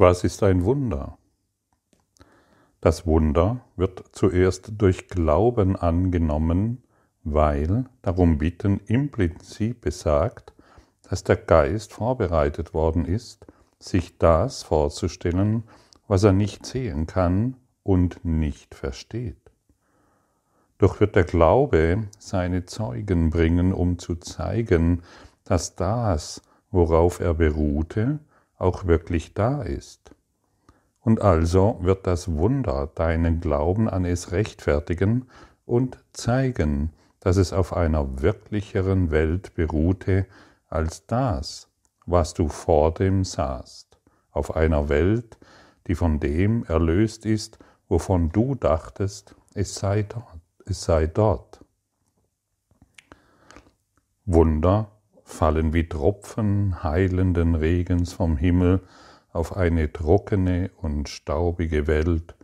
Was ist ein Wunder? Das Wunder wird zuerst durch Glauben angenommen, weil darum bitten im Prinzip besagt, dass der Geist vorbereitet worden ist, sich das vorzustellen, was er nicht sehen kann und nicht versteht. Doch wird der Glaube seine Zeugen bringen, um zu zeigen, dass das, worauf er beruhte, auch wirklich da ist. Und also wird das Wunder deinen Glauben an es rechtfertigen und zeigen, dass es auf einer wirklicheren Welt beruhte als das, was du vor dem sahst, auf einer Welt, die von dem erlöst ist, wovon du dachtest, es sei dort. Es sei dort. Wunder fallen wie Tropfen heilenden Regens vom Himmel auf eine trockene und staubige Welt,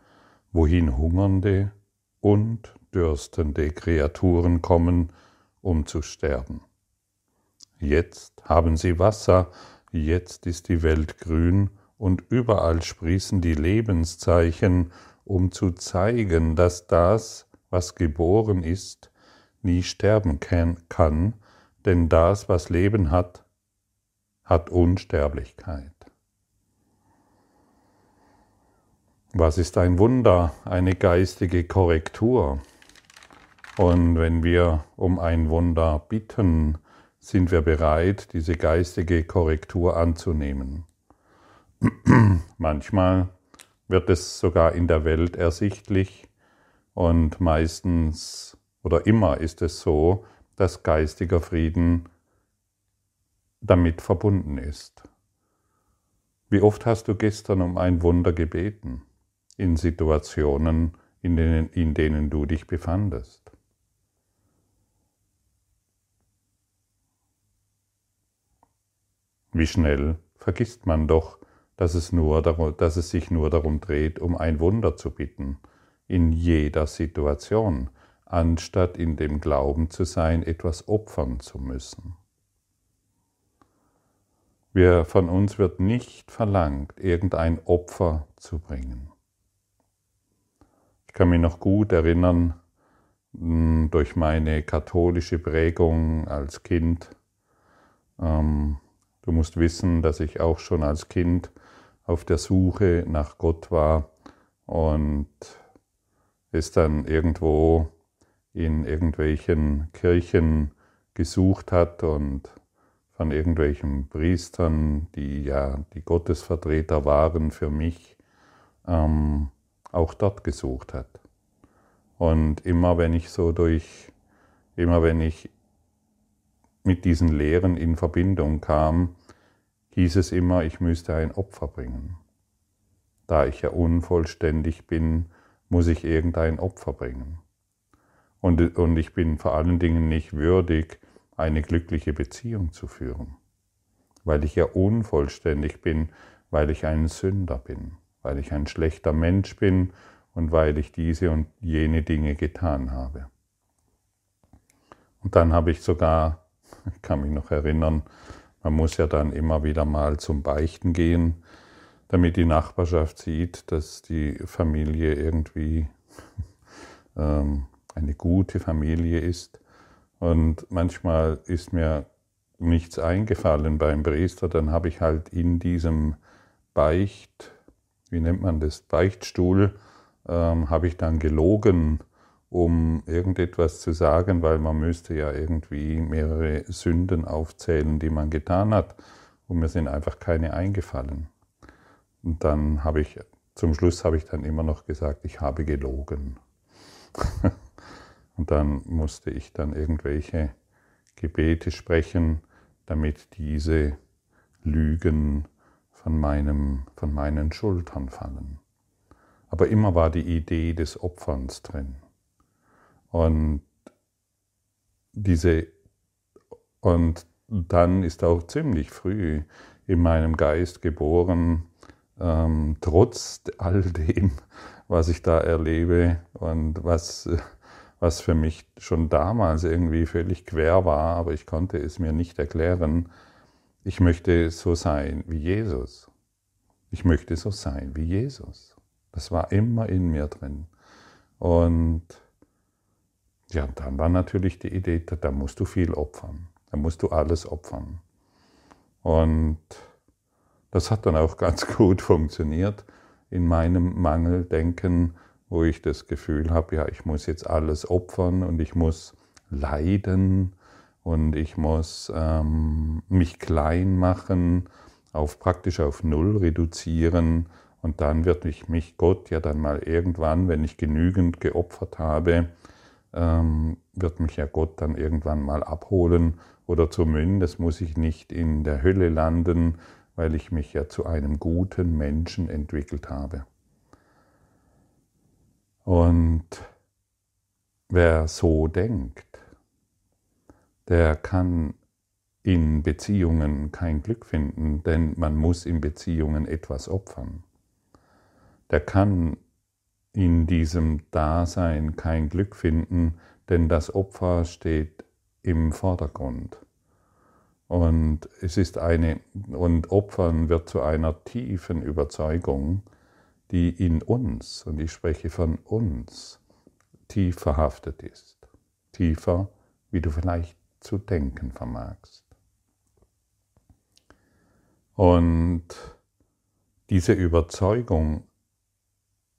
wohin hungernde und dürstende Kreaturen kommen, um zu sterben. Jetzt haben sie Wasser, jetzt ist die Welt grün und überall sprießen die Lebenszeichen, um zu zeigen, dass das, was geboren ist, nie sterben kann, denn das, was Leben hat, hat Unsterblichkeit. Was ist ein Wunder? Eine geistige Korrektur. Und wenn wir um ein Wunder bitten, sind wir bereit, diese geistige Korrektur anzunehmen. Manchmal wird es sogar in der Welt ersichtlich und meistens oder immer ist es so, dass geistiger Frieden damit verbunden ist. Wie oft hast du gestern um ein Wunder gebeten in Situationen, in denen, in denen du dich befandest? Wie schnell vergisst man doch, dass es, nur darum, dass es sich nur darum dreht, um ein Wunder zu bitten, in jeder Situation, anstatt in dem Glauben zu sein, etwas opfern zu müssen. Wir, von uns wird nicht verlangt, irgendein Opfer zu bringen. Ich kann mich noch gut erinnern, hm, durch meine katholische Prägung als Kind. Ähm, du musst wissen, dass ich auch schon als Kind auf der Suche nach Gott war und es dann irgendwo in irgendwelchen Kirchen gesucht hat und von irgendwelchen Priestern, die ja die Gottesvertreter waren für mich, ähm, auch dort gesucht hat. Und immer wenn ich so durch, immer wenn ich mit diesen Lehren in Verbindung kam, hieß es immer, ich müsste ein Opfer bringen. Da ich ja unvollständig bin, muss ich irgendein Opfer bringen. Und, und ich bin vor allen Dingen nicht würdig, eine glückliche Beziehung zu führen, weil ich ja unvollständig bin, weil ich ein Sünder bin, weil ich ein schlechter Mensch bin und weil ich diese und jene Dinge getan habe. Und dann habe ich sogar, ich kann mich noch erinnern, man muss ja dann immer wieder mal zum Beichten gehen, damit die Nachbarschaft sieht, dass die Familie irgendwie ähm, eine gute Familie ist. Und manchmal ist mir nichts eingefallen beim Priester, dann habe ich halt in diesem Beicht, wie nennt man das, Beichtstuhl, ähm, habe ich dann gelogen, um irgendetwas zu sagen, weil man müsste ja irgendwie mehrere Sünden aufzählen, die man getan hat. Und mir sind einfach keine eingefallen. Und dann habe ich, zum Schluss habe ich dann immer noch gesagt, ich habe gelogen. Und dann musste ich dann irgendwelche Gebete sprechen, damit diese Lügen von, meinem, von meinen Schultern fallen. Aber immer war die Idee des Opferns drin. Und diese, und dann ist auch ziemlich früh in meinem Geist geboren, ähm, trotz all dem, was ich da erlebe und was was für mich schon damals irgendwie völlig quer war, aber ich konnte es mir nicht erklären. Ich möchte so sein wie Jesus. Ich möchte so sein wie Jesus. Das war immer in mir drin. Und ja, dann war natürlich die Idee, da musst du viel opfern. Da musst du alles opfern. Und das hat dann auch ganz gut funktioniert in meinem Mangeldenken, wo ich das Gefühl habe, ja, ich muss jetzt alles opfern und ich muss leiden und ich muss ähm, mich klein machen, auf praktisch auf Null reduzieren und dann wird mich, mich Gott ja dann mal irgendwann, wenn ich genügend geopfert habe, ähm, wird mich ja Gott dann irgendwann mal abholen oder zumindest muss ich nicht in der Hölle landen, weil ich mich ja zu einem guten Menschen entwickelt habe. Und wer so denkt, der kann in Beziehungen kein Glück finden, denn man muss in Beziehungen etwas opfern. Der kann in diesem Dasein kein Glück finden, denn das Opfer steht im Vordergrund. Und es ist eine, und Opfern wird zu einer tiefen Überzeugung, die in uns, und ich spreche von uns, tief verhaftet ist. Tiefer, wie du vielleicht zu denken vermagst. Und diese Überzeugung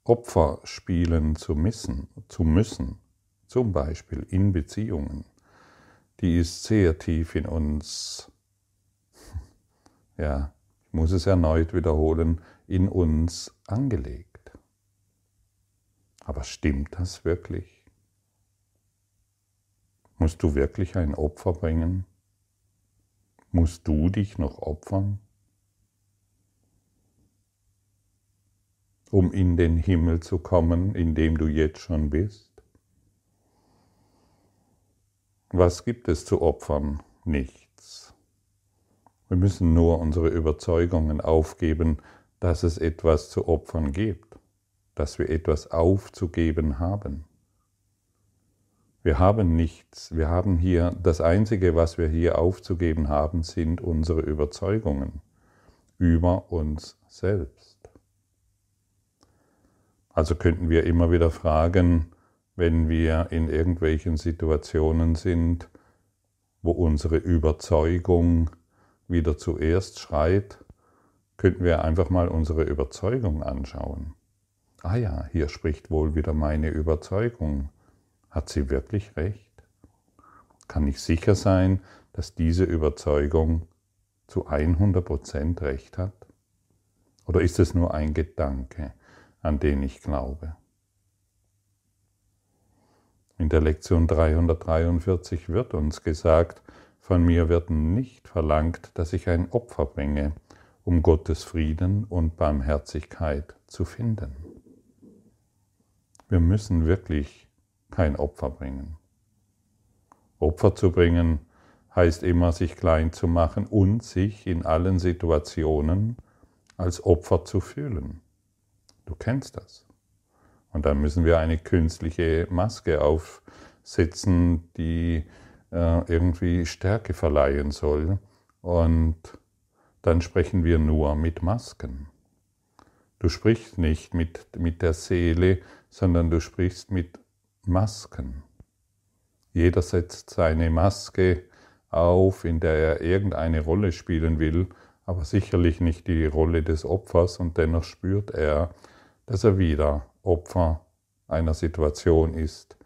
Opfer spielen zu müssen, zu müssen, zum Beispiel in Beziehungen, die ist sehr tief in uns, ja, ich muss es erneut wiederholen, in uns angelegt. Aber stimmt das wirklich? Musst du wirklich ein Opfer bringen? Musst du dich noch opfern? um in den Himmel zu kommen, in dem du jetzt schon bist? Was gibt es zu opfern? Nichts. Wir müssen nur unsere Überzeugungen aufgeben, dass es etwas zu opfern gibt, dass wir etwas aufzugeben haben. Wir haben nichts, wir haben hier, das Einzige, was wir hier aufzugeben haben, sind unsere Überzeugungen über uns selbst. Also könnten wir immer wieder fragen, wenn wir in irgendwelchen Situationen sind, wo unsere Überzeugung wieder zuerst schreit, könnten wir einfach mal unsere Überzeugung anschauen. Ah ja, hier spricht wohl wieder meine Überzeugung. Hat sie wirklich recht? Kann ich sicher sein, dass diese Überzeugung zu 100% recht hat? Oder ist es nur ein Gedanke? an den ich glaube. In der Lektion 343 wird uns gesagt, von mir wird nicht verlangt, dass ich ein Opfer bringe, um Gottes Frieden und Barmherzigkeit zu finden. Wir müssen wirklich kein Opfer bringen. Opfer zu bringen heißt immer, sich klein zu machen und sich in allen Situationen als Opfer zu fühlen. Du kennst das. Und dann müssen wir eine künstliche Maske aufsetzen, die äh, irgendwie Stärke verleihen soll. Und dann sprechen wir nur mit Masken. Du sprichst nicht mit, mit der Seele, sondern du sprichst mit Masken. Jeder setzt seine Maske auf, in der er irgendeine Rolle spielen will, aber sicherlich nicht die Rolle des Opfers und dennoch spürt er, dass er wieder Opfer einer Situation ist,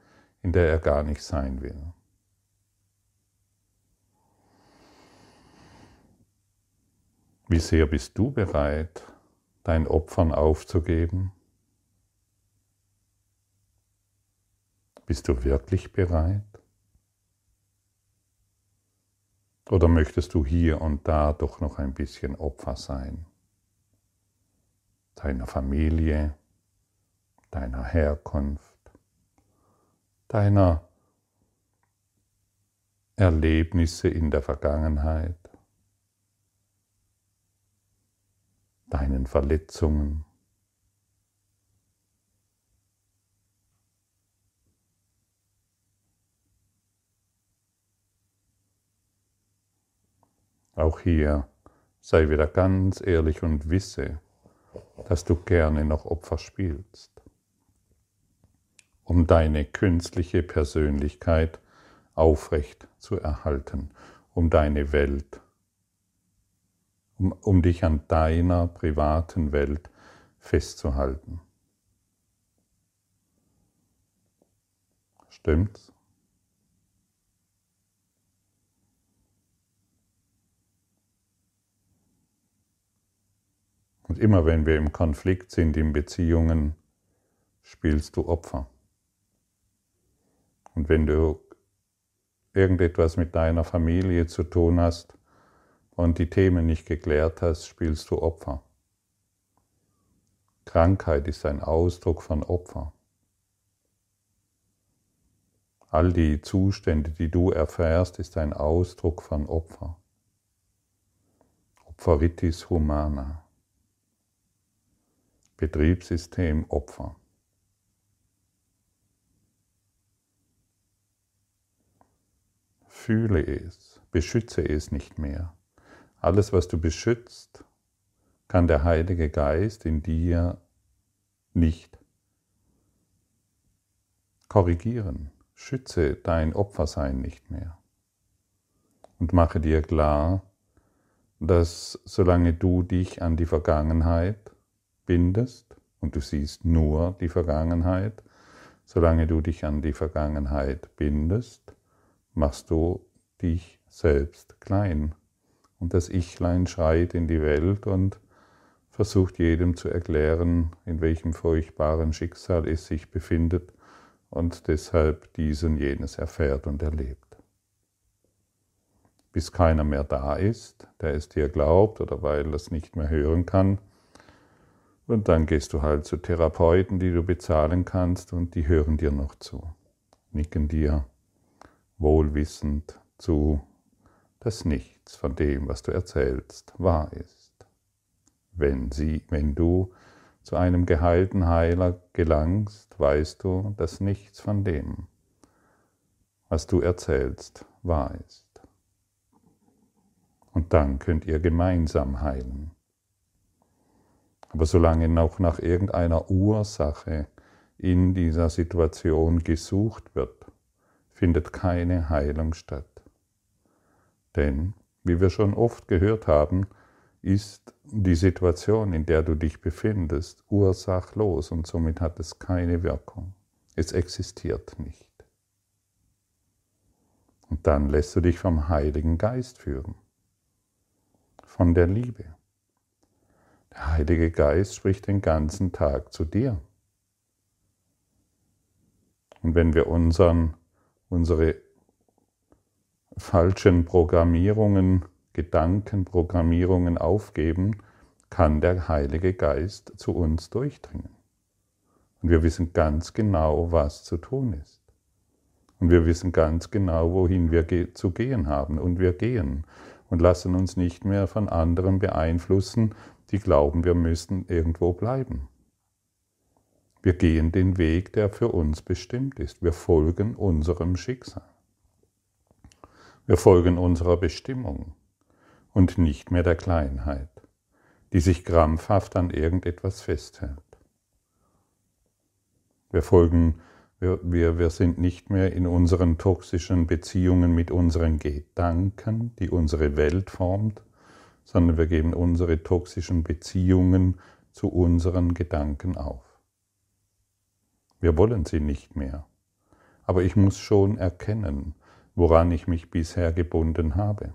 in der er gar nicht sein will. Wie sehr bist du bereit, dein Opfern aufzugeben? Bist du wirklich bereit? Oder möchtest du hier und da doch noch ein bisschen Opfer sein? deiner Familie, deiner Herkunft, deiner Erlebnisse in der Vergangenheit, deinen Verletzungen. Auch hier sei wieder ganz ehrlich und wisse, dass du gerne noch Opfer spielst, um deine künstliche Persönlichkeit aufrecht zu erhalten, um deine Welt, um, dich an deiner privaten Welt festzuhalten. Stimmt's? Und immer wenn wir im Konflikt sind, in Beziehungen, spielst du Opfer. Und wenn du irgendetwas mit deiner Familie zu tun hast und die Themen nicht geklärt hast, spielst du Opfer. Krankheit ist ein Ausdruck von Opfer. All die Zustände, die du erfährst, ist ein Ausdruck von Opfer. Opferitis humana. Betriebssystem Opfer. Fühle es, beschütze es nicht mehr. Alles, was du beschützt, kann der Heilige Geist in dir nicht korrigieren. Schütze dein Opfersein nicht mehr. Und mache dir klar, dass solange du dich an die Vergangenheit bindest und du siehst nur die Vergangenheit, solange du dich an die Vergangenheit bindest, machst du dich selbst klein. Und das Ichlein schreit in die Welt und versucht jedem zu erklären, in welchem furchtbaren Schicksal es sich befindet und deshalb diesen jenes erfährt und erlebt. Bis keiner mehr da ist, der es dir glaubt oder weil er es nicht mehr hören kann, und dann gehst du halt zu Therapeuten, die du bezahlen kannst und die hören dir noch zu, nicken dir wohlwissend zu, dass nichts von dem, was du erzählst, wahr ist. Wenn, sie, wenn du zu einem geheilten Heiler gelangst, weißt du, dass nichts von dem, was du erzählst, wahr ist. Und dann könnt ihr gemeinsam heilen. Aber solange noch nach irgendeiner Ursache in dieser Situation gesucht wird, findet keine Heilung statt. Denn, wie wir schon oft gehört haben, ist die Situation, in der du dich befindest, ursachlos und somit hat es keine Wirkung. Es existiert nicht. Und dann lässt du dich vom Heiligen Geist führen, von der Liebe. Der Heilige Geist spricht den ganzen Tag zu dir. Und wenn wir unseren, unsere falschen Programmierungen, Gedankenprogrammierungen aufgeben, kann der Heilige Geist zu uns durchdringen. Und wir wissen ganz genau, was zu tun ist. Und wir wissen ganz genau, wohin wir zu gehen haben. Und wir gehen und lassen uns nicht mehr von anderen beeinflussen, die glauben, wir müssten irgendwo bleiben. Wir gehen den Weg, der für uns bestimmt ist. Wir folgen unserem Schicksal. Wir folgen unserer Bestimmung und nicht mehr der Kleinheit, die sich krampfhaft an irgendetwas festhält. Wir folgen, wir, wir, wir sind nicht mehr in unseren toxischen Beziehungen mit unseren Gedanken, die unsere Welt formt, sondern wir geben unsere toxischen Beziehungen zu unseren Gedanken auf. Wir wollen sie nicht mehr. Aber ich muss schon erkennen, woran ich mich bisher gebunden habe.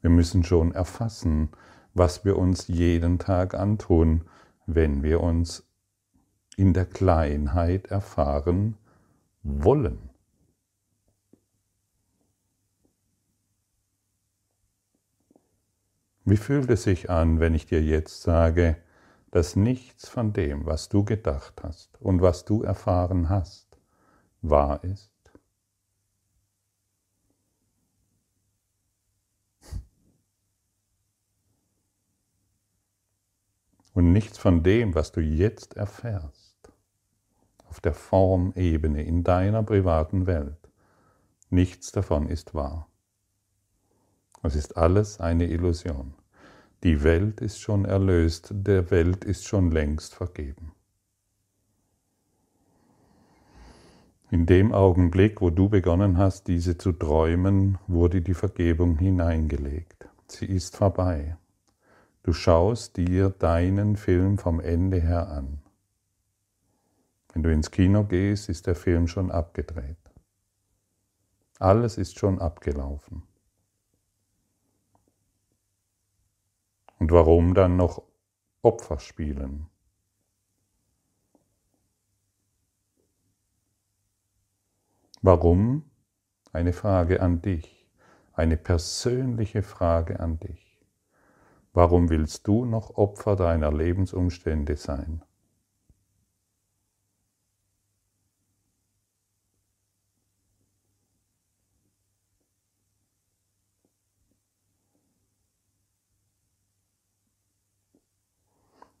Wir müssen schon erfassen, was wir uns jeden Tag antun, wenn wir uns in der Kleinheit erfahren wollen. Wie fühlt es sich an, wenn ich dir jetzt sage, dass nichts von dem, was du gedacht hast und was du erfahren hast, wahr ist? Und nichts von dem, was du jetzt erfährst, auf der Formebene in deiner privaten Welt, nichts davon ist wahr. Es ist alles eine Illusion. Die Welt ist schon erlöst, der Welt ist schon längst vergeben. In dem Augenblick, wo du begonnen hast, diese zu träumen, wurde die Vergebung hineingelegt. Sie ist vorbei. Du schaust dir deinen Film vom Ende her an. Wenn du ins Kino gehst, ist der Film schon abgedreht. Alles ist schon abgelaufen. Und warum dann noch Opfer spielen? Warum? Eine Frage an dich, eine persönliche Frage an dich. Warum willst du noch Opfer deiner Lebensumstände sein?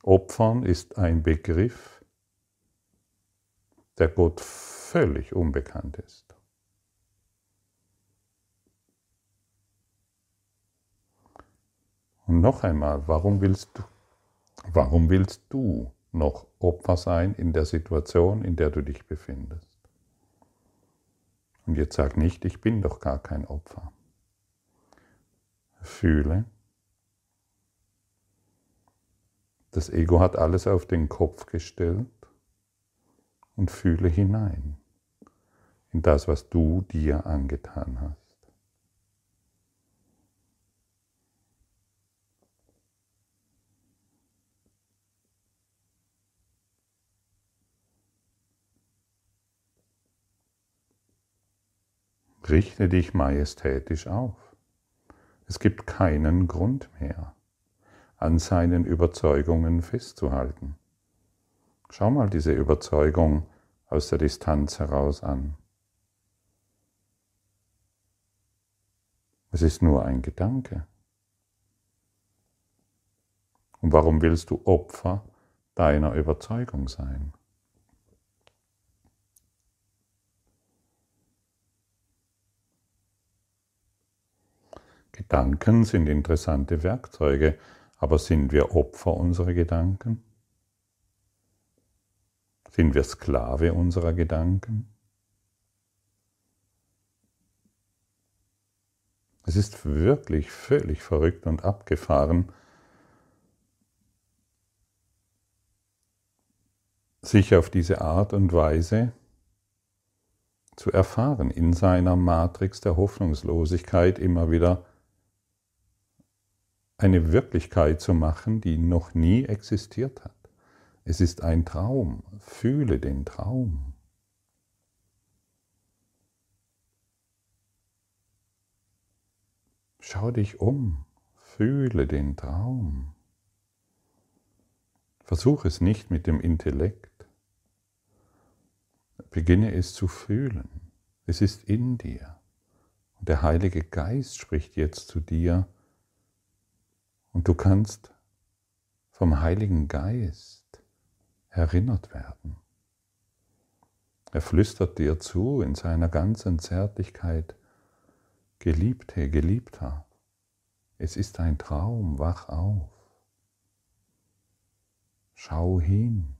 Opfern ist ein Begriff, der Gott völlig unbekannt ist. Und noch einmal, warum willst du, warum willst du noch Opfer sein in der Situation, in der du dich befindest? Und jetzt sag nicht, ich bin doch gar kein Opfer. Fühle, Das Ego hat alles auf den Kopf gestellt und fühle hinein in das, was du dir angetan hast. Richte dich majestätisch auf. Es gibt keinen Grund mehr an seinen Überzeugungen festzuhalten. Schau mal diese Überzeugung aus der Distanz heraus an. Es ist nur ein Gedanke. Und warum willst du Opfer deiner Überzeugung sein? Gedanken sind interessante Werkzeuge, aber sind wir Opfer unserer Gedanken? Sind wir Sklave unserer Gedanken? Es ist wirklich völlig verrückt und abgefahren, sich auf diese Art und Weise zu erfahren, in seiner Matrix der Hoffnungslosigkeit immer wieder eine Wirklichkeit zu machen, die noch nie existiert hat. Es ist ein Traum. Fühle den Traum. Schau dich um. Fühle den Traum. Versuch es nicht mit dem Intellekt. Beginne es zu fühlen. Es ist in dir. Und der Heilige Geist spricht jetzt zu dir und du kannst vom Heiligen Geist erinnert werden. Er flüstert dir zu in seiner ganzen Zärtlichkeit, Geliebte, Geliebter, es ist ein Traum, wach auf. Schau hin.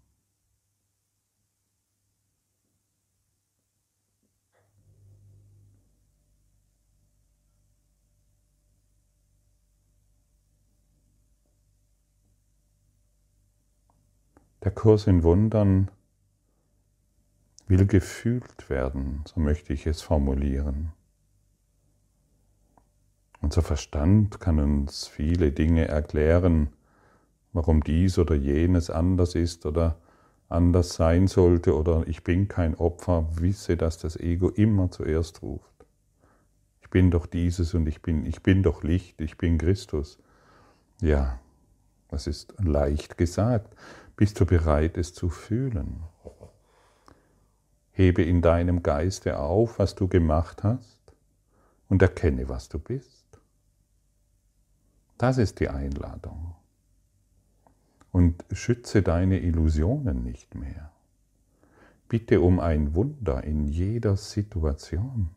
Der Kurs in Wundern will gefühlt werden, so möchte ich es formulieren. Unser Verstand kann uns viele Dinge erklären, warum dies oder jenes anders ist oder anders sein sollte oder ich bin kein Opfer, wisse, dass das Ego immer zuerst ruft. Ich bin doch dieses und ich bin, ich bin doch Licht, ich bin Christus. Ja, das ist leicht gesagt. Bist du bereit, es zu fühlen? Hebe in deinem Geiste auf, was du gemacht hast und erkenne, was du bist. Das ist die Einladung. Und schütze deine Illusionen nicht mehr. Bitte um ein Wunder in jeder Situation.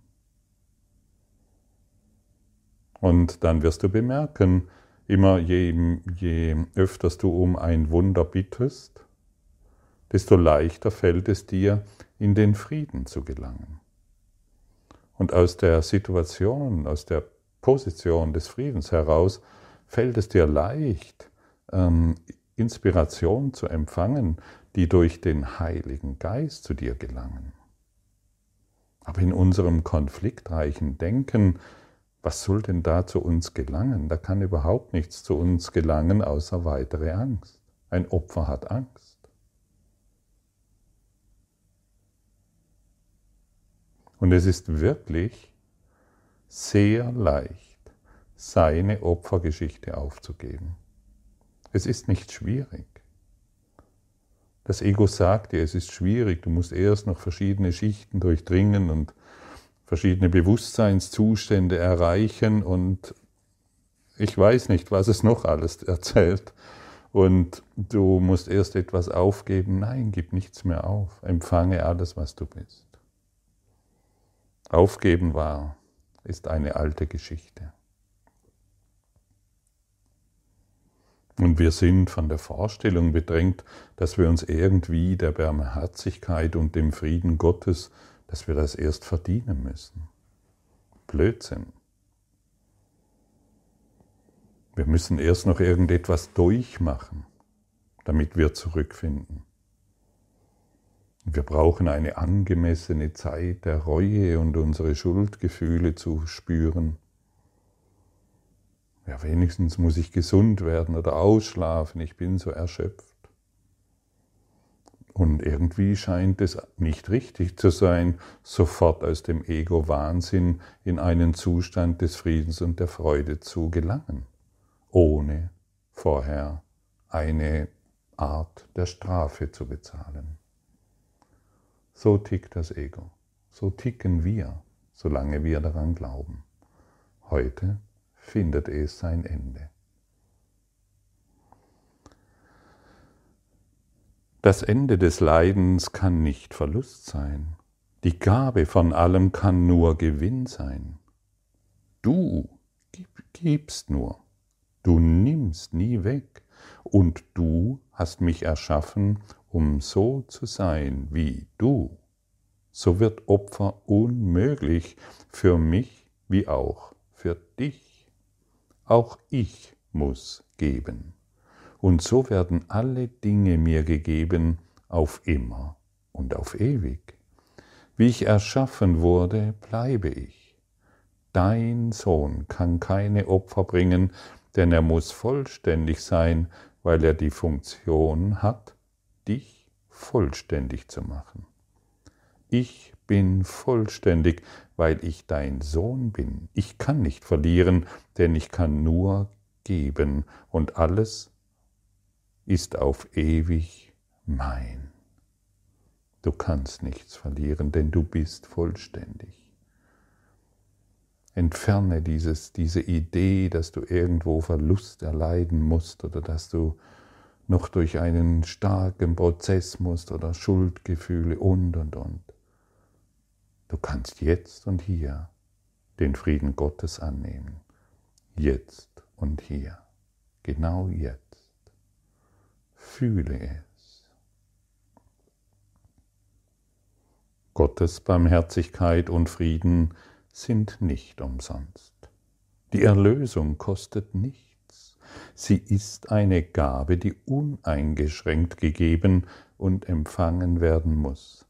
Und dann wirst du bemerken, immer je, je öfters du um ein Wunder bittest, desto leichter fällt es dir, in den Frieden zu gelangen. Und aus der Situation, aus der Position des Friedens heraus, fällt es dir leicht, ähm, Inspiration zu empfangen, die durch den Heiligen Geist zu dir gelangen. Aber in unserem konfliktreichen Denken, was soll denn da zu uns gelangen? Da kann überhaupt nichts zu uns gelangen, außer weitere Angst. Ein Opfer hat Angst. Und es ist wirklich sehr leicht, seine Opfergeschichte aufzugeben. Es ist nicht schwierig. Das Ego sagt dir, es ist schwierig, du musst erst noch verschiedene Schichten durchdringen und verschiedene Bewusstseinszustände erreichen und ich weiß nicht, was es noch alles erzählt. Und du musst erst etwas aufgeben. Nein, gib nichts mehr auf. Empfange alles, was du bist. Aufgeben war, ist eine alte Geschichte. Und wir sind von der Vorstellung bedrängt, dass wir uns irgendwie der Barmherzigkeit und dem Frieden Gottes, dass wir das erst verdienen müssen. Blödsinn. Wir müssen erst noch irgendetwas durchmachen, damit wir zurückfinden. Wir brauchen eine angemessene Zeit der Reue und unsere Schuldgefühle zu spüren. Ja, wenigstens muss ich gesund werden oder ausschlafen, ich bin so erschöpft. Und irgendwie scheint es nicht richtig zu sein, sofort aus dem Ego-Wahnsinn in einen Zustand des Friedens und der Freude zu gelangen, ohne vorher eine Art der Strafe zu bezahlen. So tickt das Ego. So ticken wir, solange wir daran glauben. Heute findet es sein Ende. Das Ende des Leidens kann nicht Verlust sein. Die Gabe von allem kann nur Gewinn sein. Du gibst nur, du nimmst nie weg, und du hast mich erschaffen, um so zu sein wie du. So wird Opfer unmöglich für mich wie auch für dich. Auch ich muss geben. Und so werden alle Dinge mir gegeben auf immer und auf ewig. Wie ich erschaffen wurde, bleibe ich. Dein Sohn kann keine Opfer bringen, denn er muss vollständig sein, weil er die Funktion hat, dich vollständig zu machen. Ich bin vollständig, weil ich dein Sohn bin. Ich kann nicht verlieren, denn ich kann nur geben und alles ist auf ewig mein. Du kannst nichts verlieren, denn du bist vollständig. Entferne dieses, diese Idee, dass du irgendwo Verlust erleiden musst oder dass du noch durch einen starken Prozess musst oder Schuldgefühle und und und. Du kannst jetzt und hier den Frieden Gottes annehmen. Jetzt und hier. Genau jetzt. Fühle es. Gottes Barmherzigkeit und Frieden sind nicht umsonst. Die Erlösung kostet nichts. Sie ist eine Gabe, die uneingeschränkt gegeben und empfangen werden muss.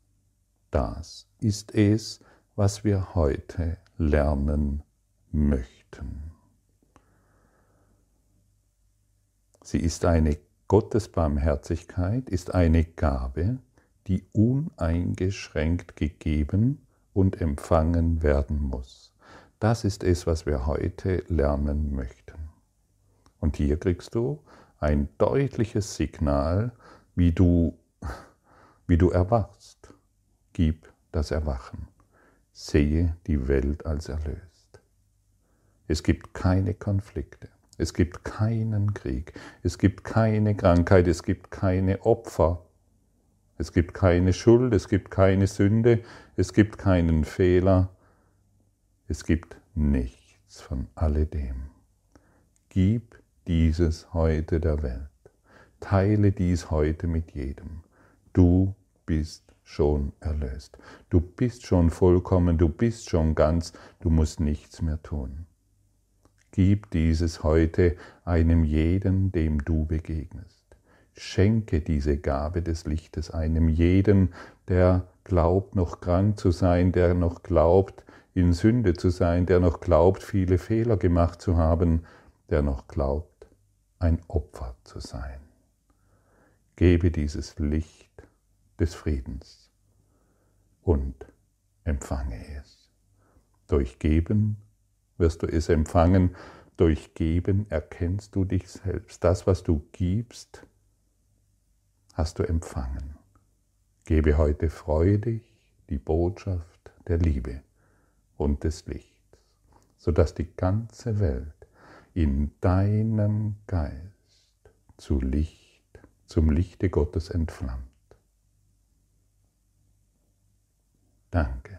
Das ist es, was wir heute lernen möchten. Sie ist eine Gottesbarmherzigkeit, ist eine Gabe, die uneingeschränkt gegeben und empfangen werden muss. Das ist es, was wir heute lernen möchten. Und hier kriegst du ein deutliches Signal, wie du, wie du erwachst. Gib das Erwachen. Sehe die Welt als erlöst. Es gibt keine Konflikte. Es gibt keinen Krieg. Es gibt keine Krankheit. Es gibt keine Opfer. Es gibt keine Schuld. Es gibt keine Sünde. Es gibt keinen Fehler. Es gibt nichts von alledem. Gib dieses heute der Welt. Teile dies heute mit jedem. Du bist schon erlöst. Du bist schon vollkommen, du bist schon ganz, du musst nichts mehr tun. Gib dieses heute einem jeden, dem du begegnest. Schenke diese Gabe des Lichtes einem jeden, der glaubt, noch krank zu sein, der noch glaubt, in Sünde zu sein, der noch glaubt, viele Fehler gemacht zu haben, der noch glaubt, ein Opfer zu sein. Gebe dieses Licht des Friedens und empfange es. Durch Geben wirst du es empfangen, durch Geben erkennst du dich selbst. Das, was du gibst, hast du empfangen. Gebe heute freudig die Botschaft der Liebe und des Lichts, sodass die ganze Welt in deinem Geist zu Licht, zum Lichte Gottes entflammt. Danke.